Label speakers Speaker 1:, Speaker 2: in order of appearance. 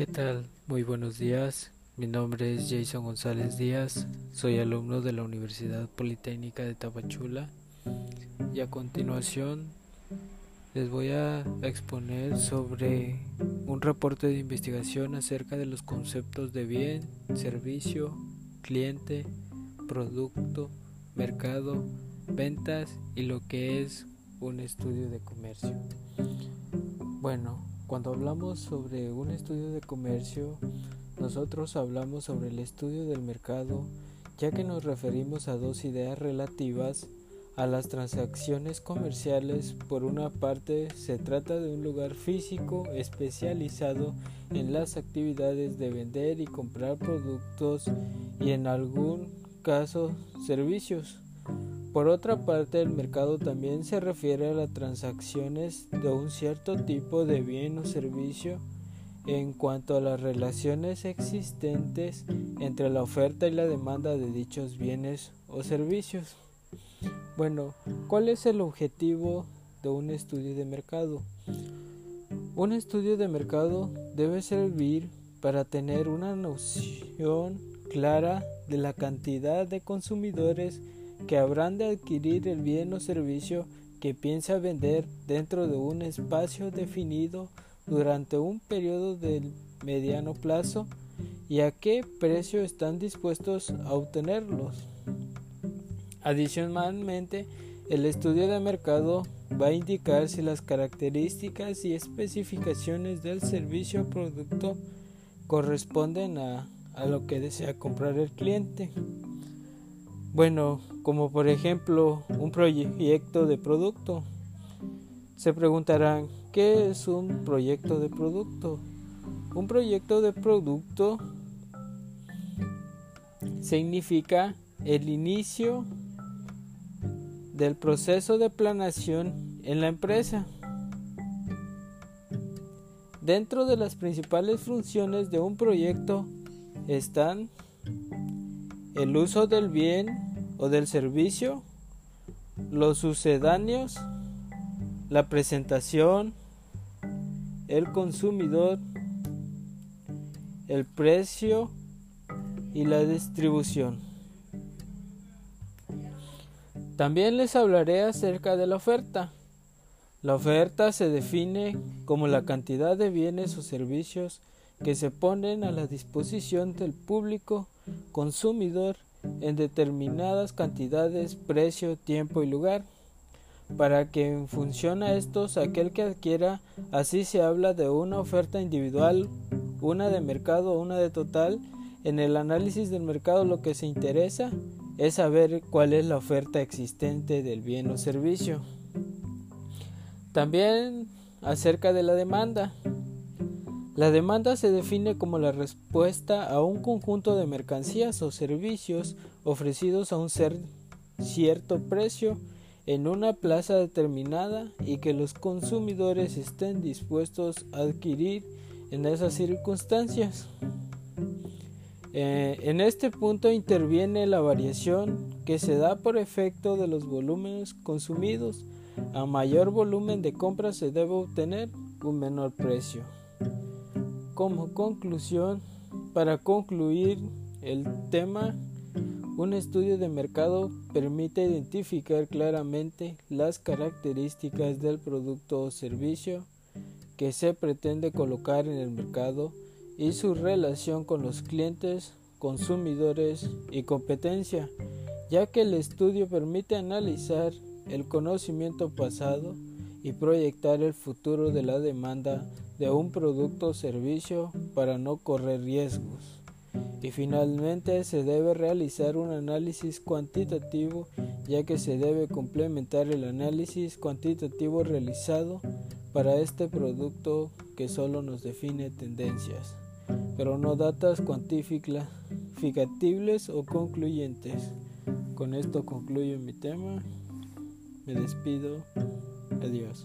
Speaker 1: ¿Qué tal? Muy buenos días. Mi nombre es Jason González Díaz. Soy alumno de la Universidad Politécnica de Tapachula. Y a continuación les voy a exponer sobre un reporte de investigación acerca de los conceptos de bien, servicio, cliente, producto, mercado, ventas y lo que es un estudio de comercio. Bueno, cuando hablamos sobre un estudio de comercio, nosotros hablamos sobre el estudio del mercado, ya que nos referimos a dos ideas relativas a las transacciones comerciales. Por una parte, se trata de un lugar físico especializado en las actividades de vender y comprar productos y en algún caso servicios. Por otra parte, el mercado también se refiere a las transacciones de un cierto tipo de bien o servicio en cuanto a las relaciones existentes entre la oferta y la demanda de dichos bienes o servicios. Bueno, ¿cuál es el objetivo de un estudio de mercado? Un estudio de mercado debe servir para tener una noción clara de la cantidad de consumidores que habrán de adquirir el bien o servicio que piensa vender dentro de un espacio definido durante un periodo de mediano plazo y a qué precio están dispuestos a obtenerlos. Adicionalmente, el estudio de mercado va a indicar si las características y especificaciones del servicio o producto corresponden a, a lo que desea comprar el cliente. Bueno, como por ejemplo un proyecto de producto. Se preguntarán, ¿qué es un proyecto de producto? Un proyecto de producto significa el inicio del proceso de planación en la empresa. Dentro de las principales funciones de un proyecto están el uso del bien o del servicio, los sucedáneos, la presentación, el consumidor, el precio y la distribución. También les hablaré acerca de la oferta. La oferta se define como la cantidad de bienes o servicios que se ponen a la disposición del público consumidor en determinadas cantidades, precio, tiempo y lugar, para que en función a estos aquel que adquiera, así se habla de una oferta individual, una de mercado o una de total. En el análisis del mercado lo que se interesa es saber cuál es la oferta existente del bien o servicio. También acerca de la demanda. La demanda se define como la respuesta a un conjunto de mercancías o servicios ofrecidos a un cierto precio en una plaza determinada y que los consumidores estén dispuestos a adquirir en esas circunstancias. Eh, en este punto interviene la variación que se da por efecto de los volúmenes consumidos. A mayor volumen de compras se debe obtener un menor precio como conclusión, para concluir el tema, un estudio de mercado permite identificar claramente las características del producto o servicio que se pretende colocar en el mercado y su relación con los clientes, consumidores y competencia, ya que el estudio permite analizar el conocimiento pasado y proyectar el futuro de la demanda de un producto o servicio para no correr riesgos. Y finalmente se debe realizar un análisis cuantitativo ya que se debe complementar el análisis cuantitativo realizado para este producto que solo nos define tendencias, pero no datas cuantificables o concluyentes. Con esto concluyo mi tema. Me despido. Adiós.